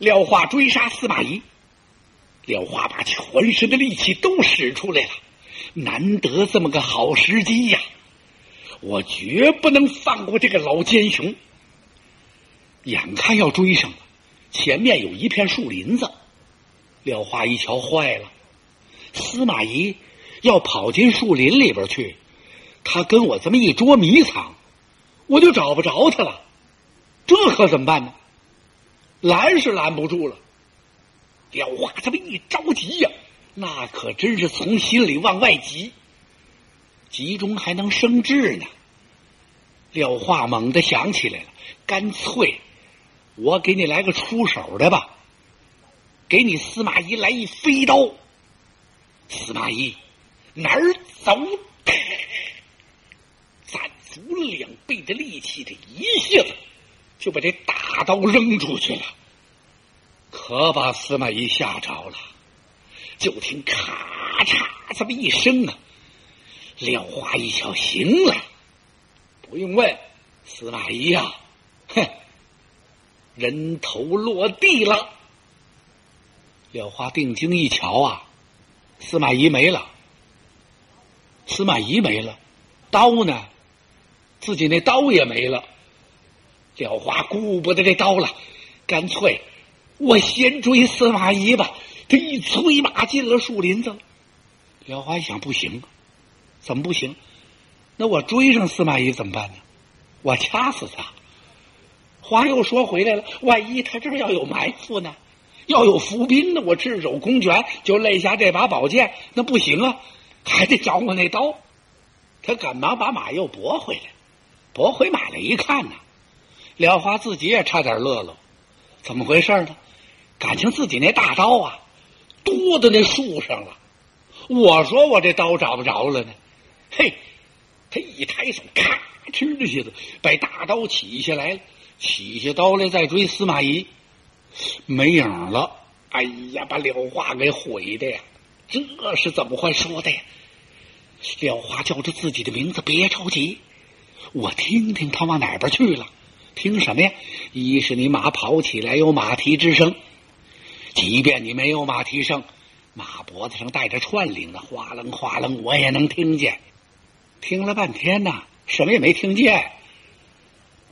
廖化追杀司马懿，廖化把全身的力气都使出来了，难得这么个好时机呀！我绝不能放过这个老奸雄。眼看要追上了，前面有一片树林子，廖化一瞧，坏了，司马懿要跑进树林里边去，他跟我这么一捉迷藏，我就找不着他了，这可怎么办呢？拦是拦不住了，廖化这么一着急呀，那可真是从心里往外急，急中还能生智呢。廖化猛地想起来了，干脆我给你来个出手的吧，给你司马懿来一飞刀。司马懿哪儿走？攒足两倍的力气，这一下子。就把这大刀扔出去了，可把司马懿吓着了。就听咔嚓这么一声啊，廖化一瞧，行了，不用问，司马懿呀，哼，人头落地了。廖化定睛一瞧啊，司马懿没了，司马懿没了，刀呢？自己那刀也没了。廖化顾不得这刀了，干脆我先追司马懿吧。这一催马进了树林子。廖化一想，不行，怎么不行？那我追上司马懿怎么办呢？我掐死他。话又说回来了，万一他这儿要有埋伏呢？要有伏兵呢？我赤手空拳就肋下这把宝剑，那不行啊！还得找我那刀。他赶忙把马又拨回来，拨回马来一看呢。廖化自己也差点乐了，怎么回事呢？感情自己那大刀啊，多到那树上了。我说我这刀找不着了呢。嘿，他一抬手，咔哧一下子把大刀起下来了，起下刀来再追司马懿，没影了。哎呀，把廖化给毁的呀！这是怎么会说的呀？廖化叫着自己的名字，别着急，我听听他往哪边去了。听什么呀？一是你马跑起来有马蹄之声，即便你没有马蹄声，马脖子上带着串铃的哗楞哗楞，我也能听见。听了半天呐，什么也没听见，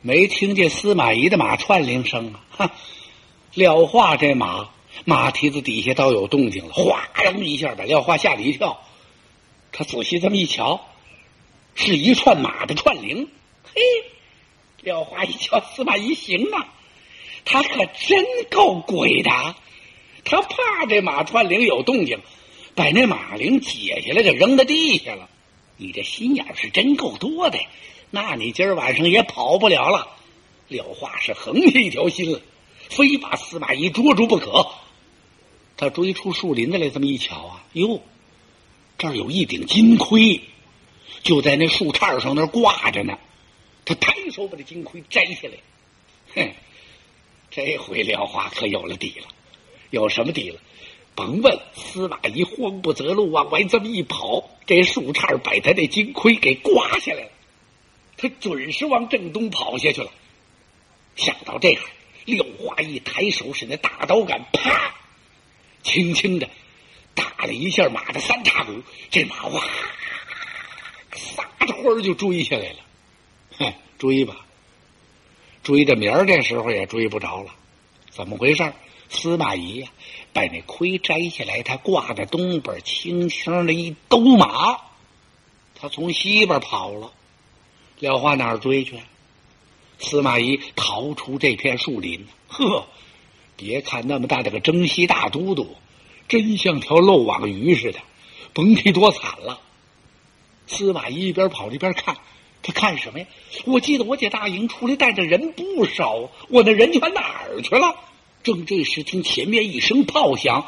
没听见司马懿的马串铃声啊！哈，廖化这马马蹄子底下倒有动静了，哗楞一下把廖化吓了一跳。他仔细这么一瞧，是一串马的串铃，嘿。廖化一瞧，司马懿行啊，他可真够鬼的。他怕这马串铃有动静，把那马铃解下来就扔到地下了。你这心眼是真够多的，那你今儿晚上也跑不了了。廖化是横下一条心了，非把司马懿捉住不可。他追出树林子来，这么一瞧啊，哟，这儿有一顶金盔，就在那树杈上那挂着呢。他抬手把这金盔摘下来，哼，这回廖化可有了底了。有什么底了？甭问，司马懿慌不择路，往外这么一跑，这树杈把他这金盔给刮下来了。他准是往正东跑下去了。想到这，廖化一抬手，使那大刀杆，啪，轻轻的打了一下马的三叉骨，这马哇，撒着欢儿就追下来了。追吧，追到明儿这时候也追不着了。怎么回事？司马懿呀，把那盔摘下来，他挂在东边，轻轻的一兜马，他从西边跑了。廖化哪儿追去？司马懿逃出这片树林。呵，别看那么大的个征西大都督，真像条漏网鱼似的，甭提多惨了。司马懿一边跑一边看。他看什么呀？我记得我姐大营出来带着人不少，我那人全哪儿去了？正这时，听前面一声炮响，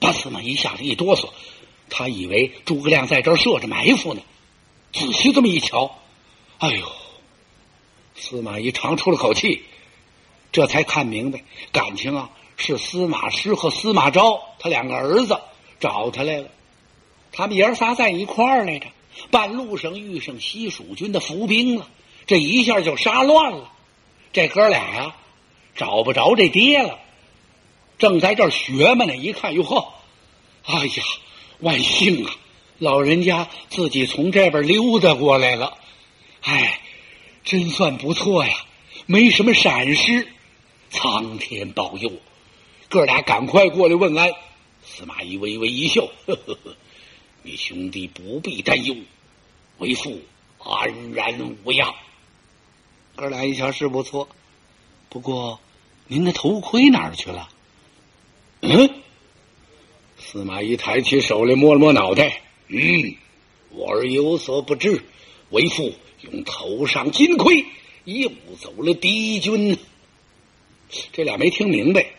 把司马懿吓了一哆嗦。他以为诸葛亮在这儿设着埋伏呢。仔细这么一瞧，哎呦！司马懿长出了口气，这才看明白，感情啊是司马师和司马昭他两个儿子找他来了。他们爷儿仨在一块儿来着。半路上遇上西蜀军的伏兵了，这一下就杀乱了。这哥俩呀，找不着这爹了，正在这儿学嘛呢。一看，哟呵，哎呀，万幸啊！老人家自己从这边溜达过来了，哎，真算不错呀，没什么闪失，苍天保佑！哥俩赶快过来问安。司马懿微微一笑，呵呵呵，你兄弟不必担忧，为父安然无恙。哥俩一瞧是不错，不过您的头盔哪儿去了？嗯，司马懿抬起手来摸了摸脑袋。嗯，我儿有所不知，为父用头上金盔诱走了敌军。这俩没听明白，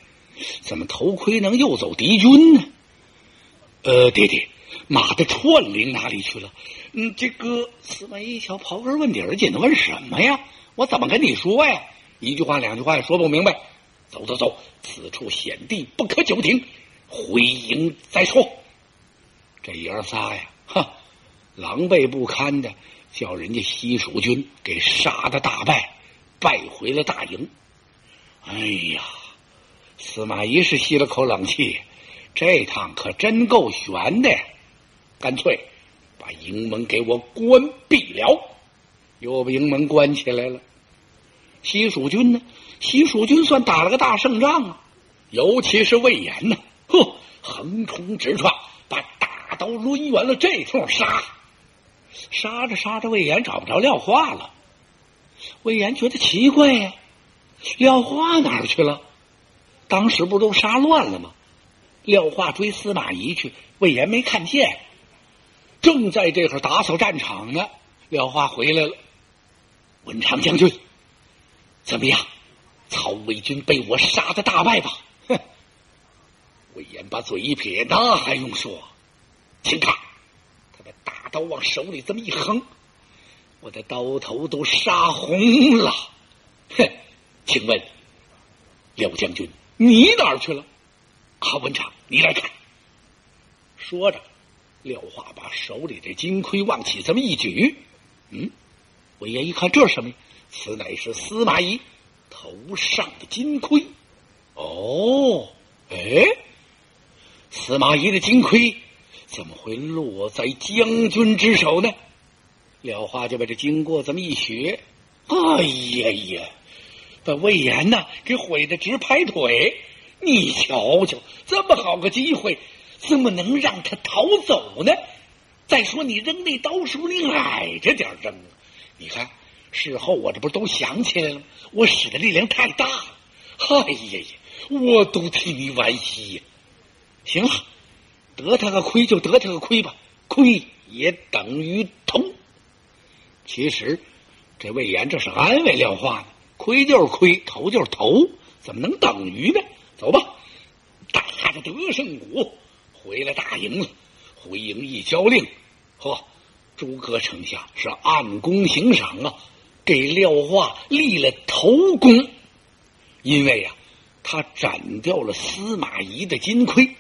怎么头盔能诱走敌军呢？呃，爹爹，马的串铃哪里去了？嗯，这个司马懿一瞧，刨根问底儿，紧的问什么呀？我怎么跟你说呀？一句话两句话也说不明白。走走走，此处险地，不可久停，回营再说。这爷仨呀，哼，狼狈不堪的，叫人家西蜀军给杀的大败，败回了大营。哎呀，司马懿是吸了口冷气，这趟可真够悬的，干脆把营门给我关闭了，又把营门关起来了。西蜀军呢，西蜀军算打了个大胜仗啊，尤其是魏延呢，呵，横冲直撞，把大刀抡圆了，这通杀，杀着杀着，魏延找不着廖化了。魏延觉得奇怪呀，廖化哪儿去了？当时不都杀乱了吗？廖化追司马懿去，魏延没看见。正在这会儿打扫战场呢，廖化回来了。文长将军，怎么样？曹魏军被我杀的大败吧？哼！魏延把嘴一撇，那还用说？请看，他的大刀往手里这么一横，我的刀头都杀红了。哼！请问廖将军，你哪儿去了？啊，文长，你来看。说着，廖化把手里的金盔往起这么一举，嗯，魏延一看，这是什么？此乃是司马懿头上的金盔。哦，哎，司马懿的金盔。怎么会落在将军之手呢？廖化就把这经过这么一学，哎呀呀，把魏延呐给毁的直拍腿。你瞧瞧，这么好个机会，怎么能让他逃走呢？再说你扔那刀时候，你矮着点扔啊。你看，事后我这不都想起来了？我使的力量太大了。哎呀呀，我都替你惋惜呀。行了。得他个亏就得他个亏吧，亏也等于头。其实这魏延这是安慰廖化呢，亏就是亏，头就是头，怎么能等于呢？走吧，打着得胜鼓回了大营了。回营一交令，呵，诸葛丞相是按功行赏啊，给廖化立了头功，因为呀，他斩掉了司马懿的金盔。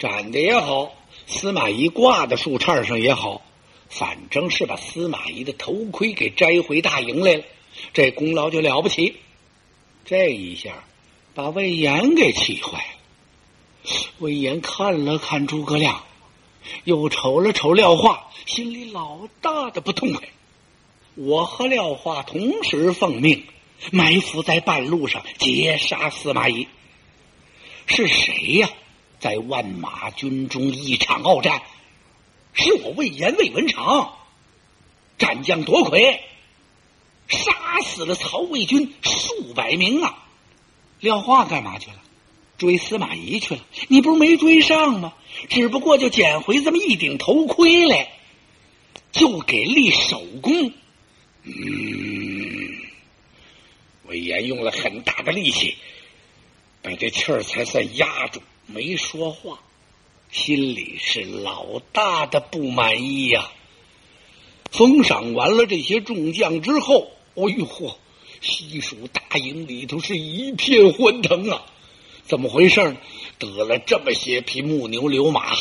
斩的也好，司马懿挂在树杈上也好，反正是把司马懿的头盔给摘回大营来了，这功劳就了不起。这一下把魏延给气坏了。魏延看了看诸葛亮，又瞅了瞅廖化，心里老大的不痛快。我和廖化同时奉命埋伏在半路上截杀司马懿，是谁呀？在万马军中一场鏖战，是我魏延魏文长战将夺魁，杀死了曹魏军数百名啊！廖化干嘛去了？追司马懿去了。你不是没追上吗？只不过就捡回这么一顶头盔来，就给立首功。嗯，魏延用了很大的力气，把这气儿才算压住。没说话，心里是老大的不满意呀。封赏完了这些众将之后，哎呦嚯，西蜀大营里头是一片欢腾啊！怎么回事呢？得了这么些匹木牛流马，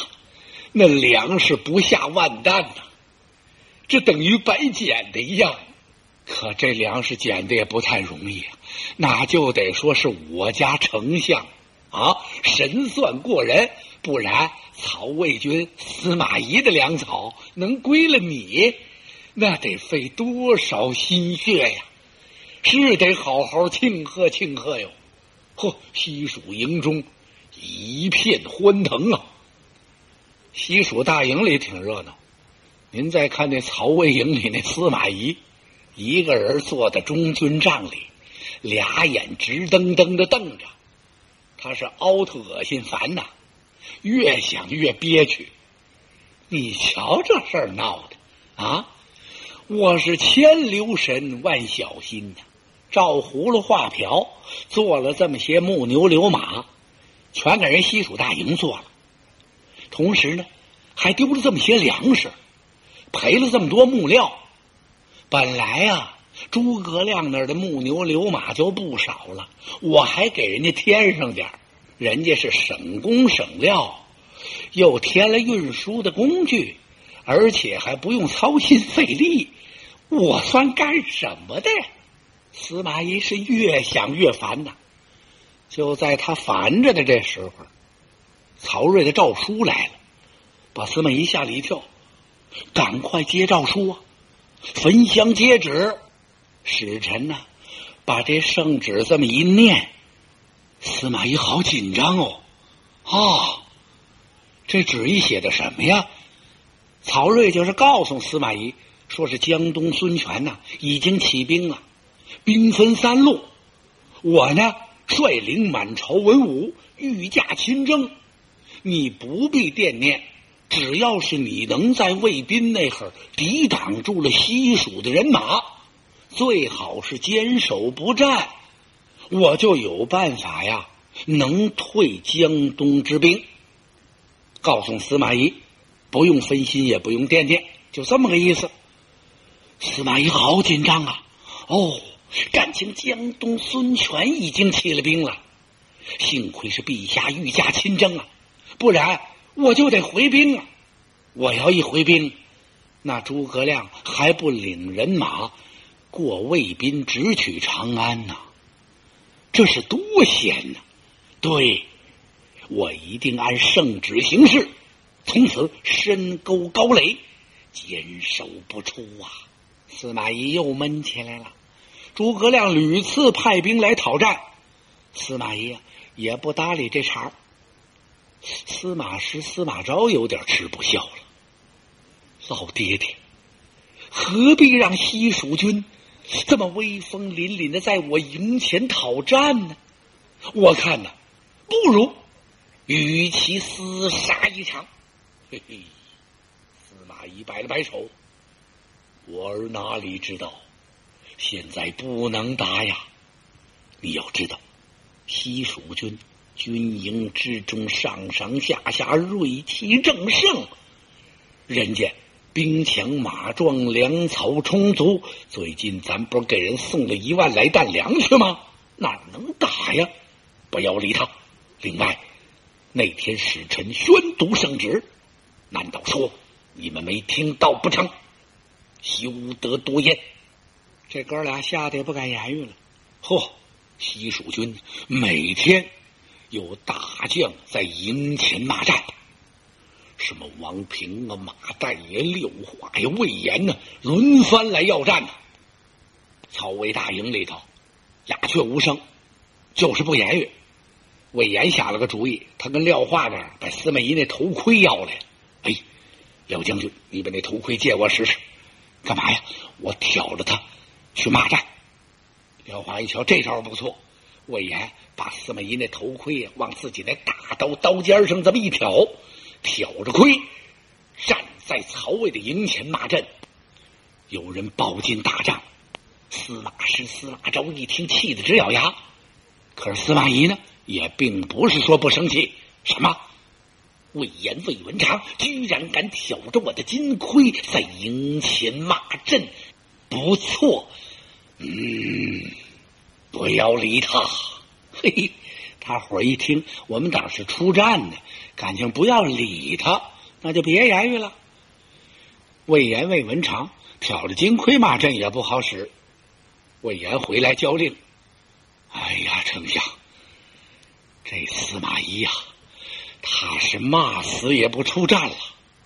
那粮食不下万担呐，这等于白捡的一样。可这粮食捡的也不太容易啊，那就得说是我家丞相。啊，神算过人，不然曹魏军司马懿的粮草能归了你，那得费多少心血呀！是得好好庆贺庆贺哟！嚯，西蜀营中一片欢腾啊！西蜀大营里挺热闹，您再看那曹魏营里那司马懿，一个人坐在中军帐里，俩眼直瞪瞪的瞪着。他是凹特恶心烦呐，越想越憋屈。你瞧这事儿闹的啊！我是千留神万小心呐，照葫芦画瓢做了这么些木牛流马，全给人西蜀大营做了。同时呢，还丢了这么些粮食，赔了这么多木料。本来呀，诸葛亮那儿的木牛流马就不少了，我还给人家添上点人家是省工省料，又添了运输的工具，而且还不用操心费力，我算干什么的呀？司马懿是越想越烦呐。就在他烦着的这时候。曹睿的诏书来了，把司马懿吓了一跳，赶快接诏书啊！焚香接旨，使臣呢，把这圣旨这么一念，司马懿好紧张哦！啊，这旨意写的什么呀？曹睿就是告诉司马懿，说是江东孙权呐已经起兵了，兵分三路，我呢率领满朝文武御驾亲征。你不必惦念，只要是你能在魏斌那会儿抵挡住了西蜀的人马，最好是坚守不战，我就有办法呀，能退江东之兵。告诉司马懿，不用分心，也不用惦念，就这么个意思。司马懿好紧张啊！哦，感情江东孙权已经起了兵了，幸亏是陛下御驾亲征啊！不然我就得回兵啊！我要一回兵，那诸葛亮还不领人马过魏滨，直取长安呢？这是多险呐！对，我一定按圣旨行事，从此深沟高垒，坚守不出啊！司马懿又闷起来了。诸葛亮屡次派兵来讨战，司马懿也不搭理这茬。司马师、司马昭有点吃不消了。老爹爹，何必让西蜀军这么威风凛凛的在我营前讨战呢？我看呢，不如与其厮杀一场。嘿嘿，司马懿摆了摆手，我儿哪里知道，现在不能打呀！你要知道，西蜀军。军营之中，上上下下锐气正盛，人家兵强马壮，粮草充足。最近咱不是给人送了一万来担粮去吗？哪能打呀？不要理他。另外，那天使臣宣读圣旨，难道说你们没听到不成？休得多言。这哥俩吓得也不敢言语了。嚯，西蜀军每天。有大将在营前骂战，什么王平啊、马岱呀、廖化呀、魏延呢，轮番来要战呢。曹魏大营里头鸦雀无声，就是不言语。魏延下了个主意，他跟廖化那儿把司马懿那头盔要来了。哎，廖将军，你把那头盔借我使使。干嘛呀？我挑着他去骂战。廖化一瞧，这招不错。魏延把司马懿那头盔往自己那大刀刀尖上这么一挑，挑着盔站在曹魏的营前骂阵。有人报进大帐，司马师、司马昭一听，气得直咬牙。可是司马懿呢，也并不是说不生气。什么？魏延、魏文长居然敢挑着我的金盔在营前骂阵，不错。嗯。不要理他，嘿嘿，大伙儿一听我们党是出战的，感情不要理他，那就别言语了。魏延、魏文长挑着金盔骂阵也不好使。魏延回来交令：“哎呀，丞相，这司马懿呀，他是骂死也不出战了。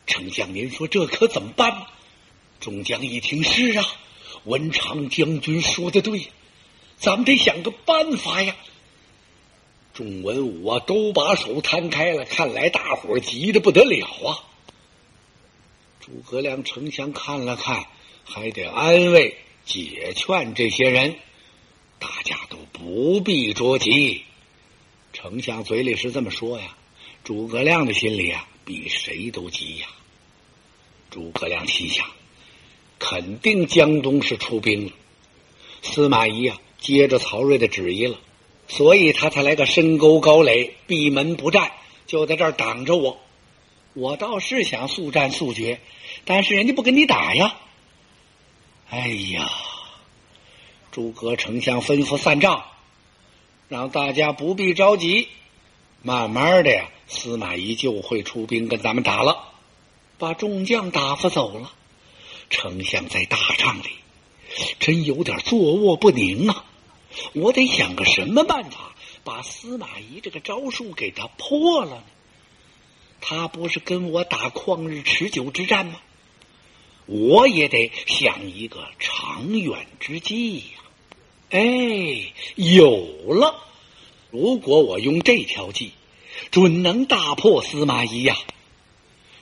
丞相，您说这可怎么办？众将一听是啊，文长将军说的对，咱们得想个办法呀。众文武啊，都把手摊开了，看来大伙急得不得了啊。诸葛亮丞相看了看，还得安慰解劝这些人，大家都不必着急。丞相嘴里是这么说呀，诸葛亮的心里啊，比谁都急呀。诸葛亮心想，肯定江东是出兵了，司马懿啊，接着曹睿的旨意了，所以他才来个深沟高垒，闭门不战，就在这儿挡着我。我倒是想速战速决，但是人家不跟你打呀。哎呀，诸葛丞相吩咐散帐。让大家不必着急，慢慢的呀，司马懿就会出兵跟咱们打了，把众将打发走了。丞相在大帐里，真有点坐卧不宁啊！我得想个什么办法，把司马懿这个招数给他破了呢？他不是跟我打旷日持久之战吗？我也得想一个长远之计呀。哎，有了！如果我用这条计，准能大破司马懿呀！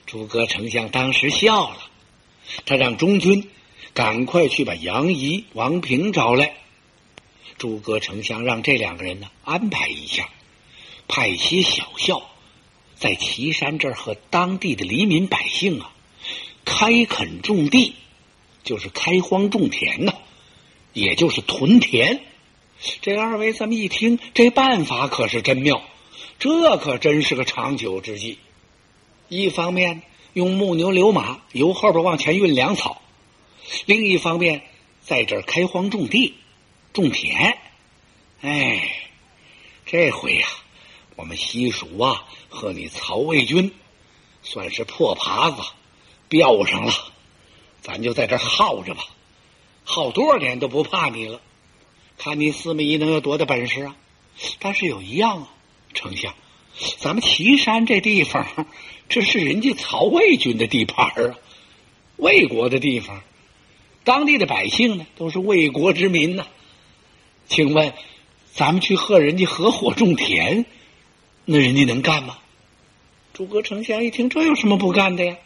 诸葛丞相当时笑了，他让中军赶快去把杨仪、王平找来。诸葛丞相让这两个人呢安排一下，派些小校在岐山这儿和当地的黎民百姓啊开垦种地，就是开荒种田呐。也就是屯田，这二位这么一听，这办法可是真妙，这可真是个长久之计。一方面用木牛流马由后边往前运粮草，另一方面在这儿开荒种地、种田。哎，这回呀，我们西蜀啊和你曹魏军算是破耙子标上了，咱就在这耗着吧。耗多少年都不怕你了，看你司马懿能有多大本事啊！但是有一样啊，丞相，咱们岐山这地方，这是人家曹魏军的地盘啊，魏国的地方，当地的百姓呢都是魏国之民呐。请问，咱们去和人家合伙种田，那人家能干吗？诸葛丞相一听，这有什么不干的呀？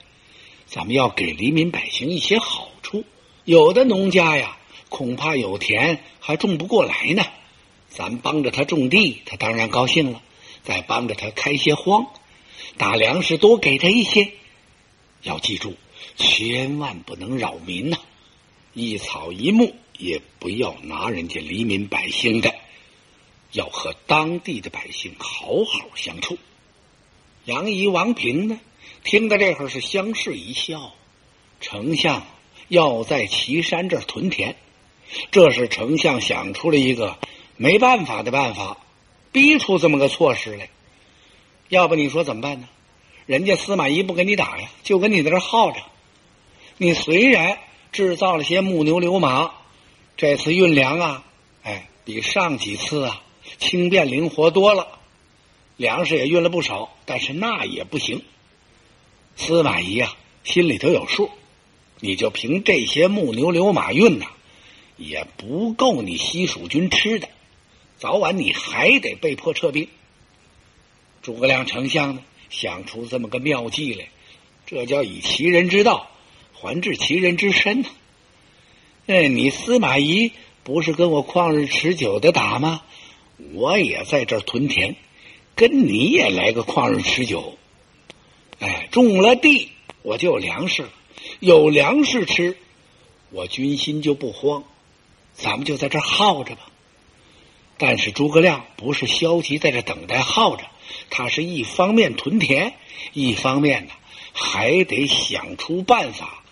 咱们要给黎民百姓一些好处。有的农家呀，恐怕有田还种不过来呢。咱帮着他种地，他当然高兴了。再帮着他开些荒，打粮食多给他一些。要记住，千万不能扰民呐！一草一木也不要拿人家黎民百姓的，要和当地的百姓好好相处。杨仪、王平呢，听到这会儿是相视一笑。丞相。要在岐山这儿屯田，这是丞相想出了一个没办法的办法，逼出这么个措施来。要不你说怎么办呢？人家司马懿不跟你打呀，就跟你在这耗着。你虽然制造了些木牛流马，这次运粮啊，哎，比上几次啊轻便灵活多了，粮食也运了不少，但是那也不行。司马懿呀，心里头有数。你就凭这些木牛流马运呐，也不够你西蜀军吃的，早晚你还得被迫撤兵。诸葛亮丞相呢，想出这么个妙计来，这叫以其人之道还治其人之身呢。哎，你司马懿不是跟我旷日持久的打吗？我也在这儿屯田，跟你也来个旷日持久。哎，种了地，我就有粮食了。有粮食吃，我军心就不慌，咱们就在这耗着吧。但是诸葛亮不是消极在这等待耗着，他是一方面屯田，一方面呢还得想出办法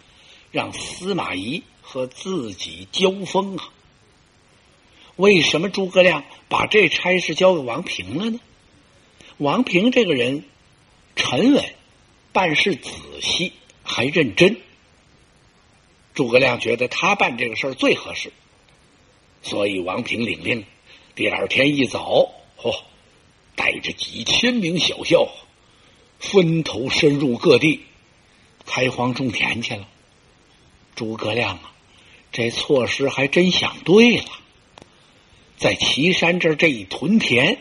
让司马懿和自己交锋啊。为什么诸葛亮把这差事交给王平了呢？王平这个人沉稳，办事仔细，还认真。诸葛亮觉得他办这个事儿最合适，所以王平领令，第二天一早，嚯，带着几千名小校，分头深入各地，开荒种田去了。诸葛亮啊，这措施还真想对了，在岐山这儿这一屯田，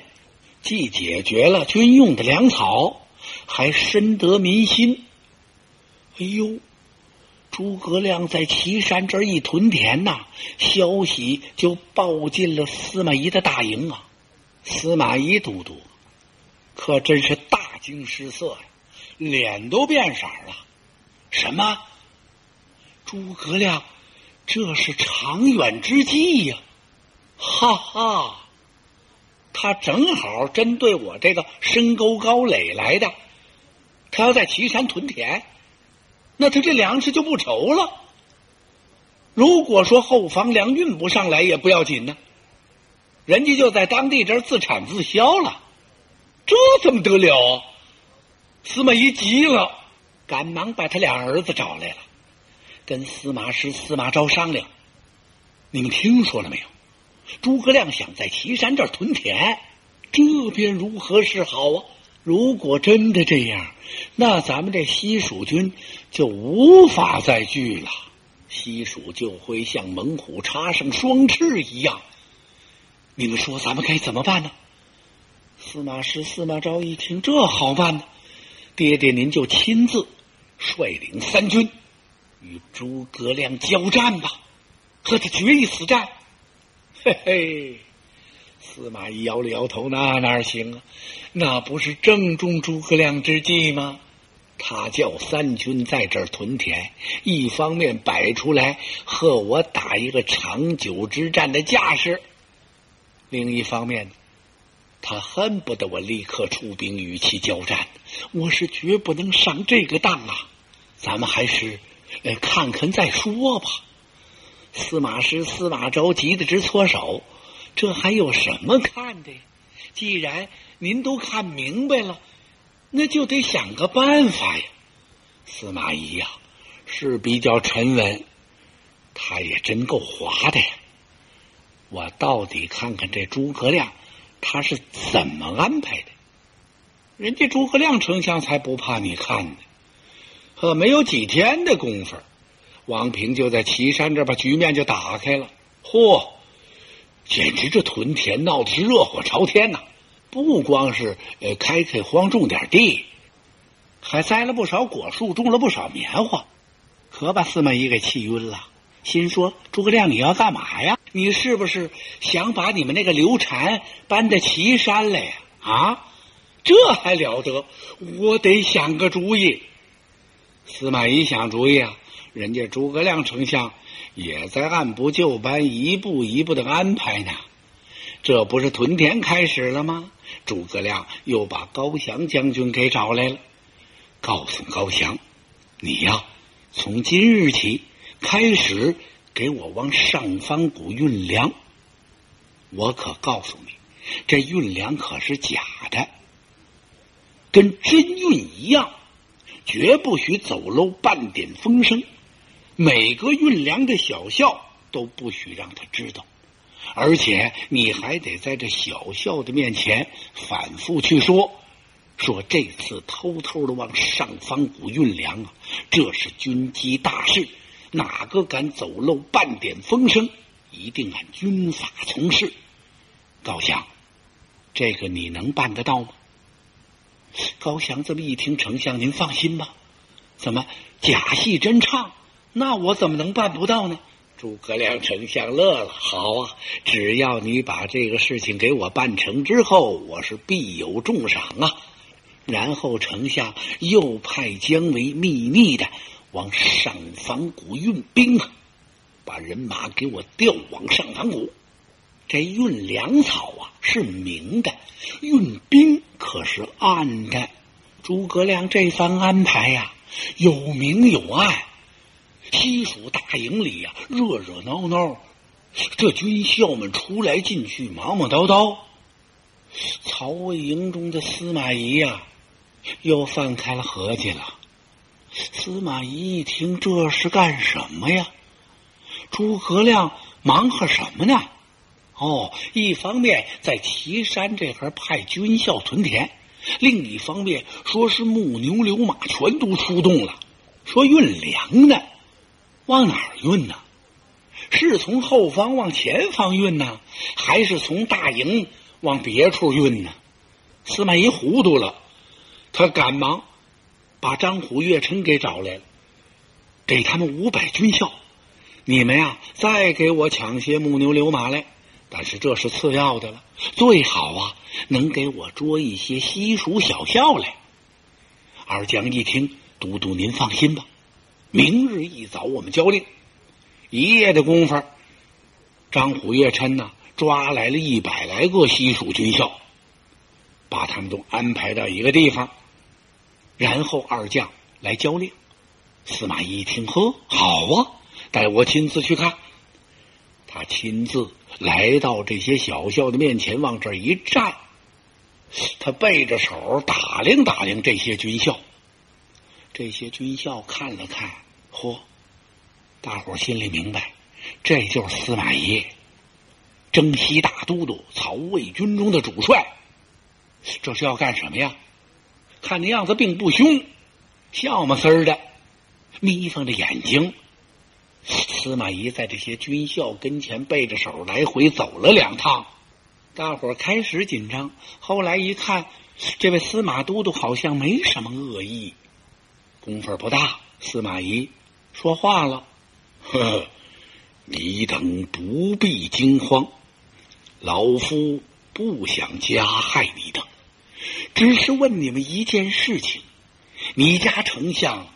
既解决了军用的粮草，还深得民心。哎呦！诸葛亮在岐山这一屯田呐，消息就报进了司马懿的大营啊。司马懿都督可真是大惊失色呀，脸都变色了。什么？诸葛亮这是长远之计呀！哈哈，他正好针对我这个深沟高垒来的，他要在岐山屯田。那他这粮食就不愁了。如果说后方粮运不上来也不要紧呢，人家就在当地这儿自产自销了，这怎么得了？司马懿急了，赶忙把他俩儿子找来了，跟司马师、司马昭商量：“你们听说了没有？诸葛亮想在岐山这儿屯田，这便如何是好啊？如果真的这样，那咱们这西蜀军……”就无法再聚了，西蜀就会像猛虎插上双翅一样。你们说咱们该怎么办呢？司马师、司马昭一听，这好办呢，爹爹您就亲自率领三军与诸葛亮交战吧，和他决一死战。嘿嘿，司马懿摇了摇头，那哪行啊？那不是正中诸葛亮之计吗？他叫三军在这屯田，一方面摆出来和我打一个长久之战的架势，另一方面，他恨不得我立刻出兵与其交战。我是绝不能上这个当啊！咱们还是呃看看再说吧。司马师、司马昭急得直搓手，这还有什么看的？既然您都看明白了。那就得想个办法呀！司马懿呀，是比较沉稳，他也真够滑的呀。我到底看看这诸葛亮他是怎么安排的。人家诸葛亮丞相才不怕你看呢。可没有几天的功夫，王平就在岐山这把局面就打开了。嚯，简直这屯田闹的是热火朝天呐！不光是呃开开荒种点地，还栽了不少果树，种了不少棉花，可把司马懿给气晕了。心说：“诸葛亮，你要干嘛呀？你是不是想把你们那个刘禅搬到岐山来呀？啊，这还了得！我得想个主意。”司马懿想主意啊，人家诸葛亮丞相也在按部就班、一步一步的安排呢。这不是屯田开始了吗？诸葛亮又把高翔将军给找来了，告诉高翔：“你呀，从今日起开始给我往上方谷运粮。我可告诉你，这运粮可是假的，跟真运一样，绝不许走漏半点风声。每个运粮的小校都不许让他知道。”而且你还得在这小校的面前反复去说，说这次偷偷的往上方谷运粮啊，这是军机大事，哪个敢走漏半点风声，一定按军法从事。高翔，这个你能办得到吗？高翔这么一听，丞相您放心吧，怎么假戏真唱？那我怎么能办不到呢？诸葛亮丞相乐了，好啊！只要你把这个事情给我办成之后，我是必有重赏啊！然后丞相又派姜维秘密的往上房谷运兵啊，把人马给我调往上房谷。这运粮草啊是明的，运兵可是暗的。诸葛亮这番安排呀，有明有暗。西蜀大营里呀，热热闹闹，这军校们出来进去，忙忙叨叨。曹魏营中的司马懿呀，又放开了合计了。司马懿一听，这是干什么呀？诸葛亮忙活什么呢？哦，一方面在岐山这块派军校屯田，另一方面说是木牛流马全都出动了，说运粮呢，往哪儿运呢？是从后方往前方运呢，还是从大营往别处运呢？司马懿糊涂了，他赶忙把张虎、岳琛给找来了，给他们五百军校，你们呀，再给我抢些木牛流马来。但是这是次要的了，最好啊，能给我捉一些西蜀小校来。二将一听，都督您放心吧，明日一早我们交令。一夜的功夫，张虎、岳琛呢，抓来了一百来个西蜀军校，把他们都安排到一个地方，然后二将来交令。司马懿一听，呵，好啊，带我亲自去看。他亲自。来到这些小校的面前，往这一站，他背着手打量打量这些军校。这些军校看了看，嚯！大伙心里明白，这就是司马懿，征西大都督，曹魏军中的主帅。这是要干什么呀？看那样子并不凶，笑么丝儿的，眯缝着眼睛。司马懿在这些军校跟前背着手来回走了两趟，大伙儿开始紧张，后来一看，这位司马都督好像没什么恶意。功夫不大，司马懿说话了：“呵，呵你等不必惊慌，老夫不想加害你等，只是问你们一件事情：你家丞相。”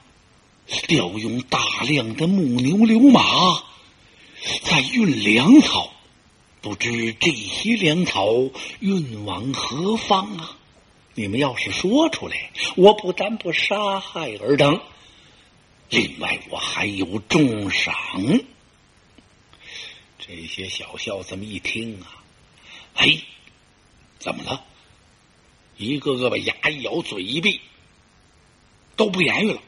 调用大量的木牛流马在运粮草，不知这些粮草运往何方啊？你们要是说出来，我不但不杀害尔等，另外我还有重赏。这些小校这么一听啊，哎，怎么了？一个个把牙一咬，嘴一闭，都不言语了。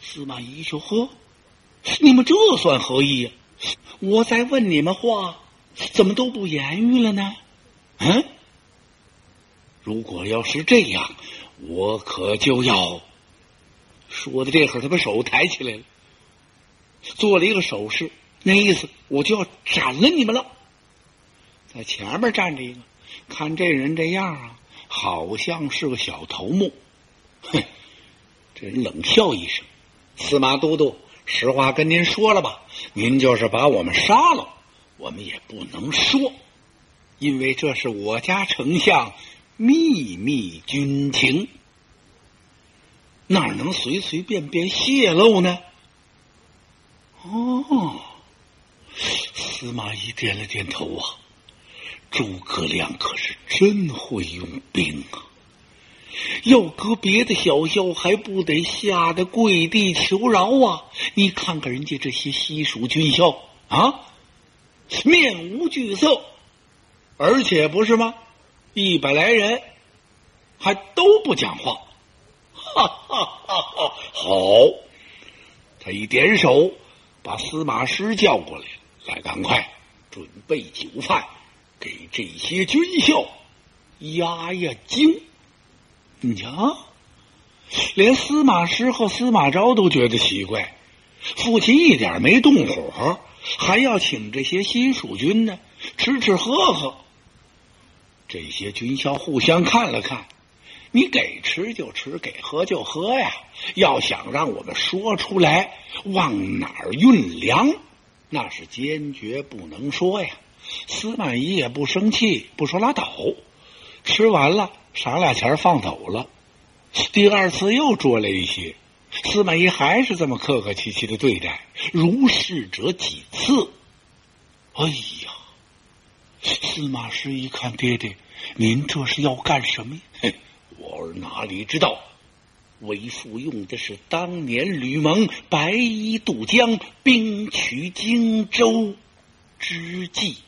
司马懿就：“呵，你们这算何意呀？我在问你们话，怎么都不言语了呢？嗯，如果要是这样，我可就要……说的这会儿，他把手抬起来了，做了一个手势，那意思我就要斩了你们了。在前面站着一个，看这人这样啊，好像是个小头目。哼，这人冷笑一声。”司马都督，实话跟您说了吧，您就是把我们杀了，我们也不能说，因为这是我家丞相秘密军情，哪能随随便便泄露呢？哦，司马懿点了点头啊，诸葛亮可是真会用兵啊。要搁别的小校，还不得吓得跪地求饶啊！你看看人家这些西蜀军校啊，面无惧色，而且不是吗？一百来人还都不讲话，哈哈哈哈！好，他一点手，把司马师叫过来，来，赶快准备酒饭，给这些军校压压惊。你瞧，连司马师和司马昭都觉得奇怪，父亲一点没动火，还要请这些新蜀军呢，吃吃喝喝。这些军校互相看了看，你给吃就吃，给喝就喝呀。要想让我们说出来往哪儿运粮，那是坚决不能说呀。司马懿也不生气，不说拉倒，吃完了。赏俩钱放走了，第二次又捉来一些，司马懿还是这么客客气气的对待，如是者几次。哎呀，司马师一看，爹爹，您这是要干什么呀？我儿哪里知道，为父用的是当年吕蒙白衣渡江，兵取荆州之计。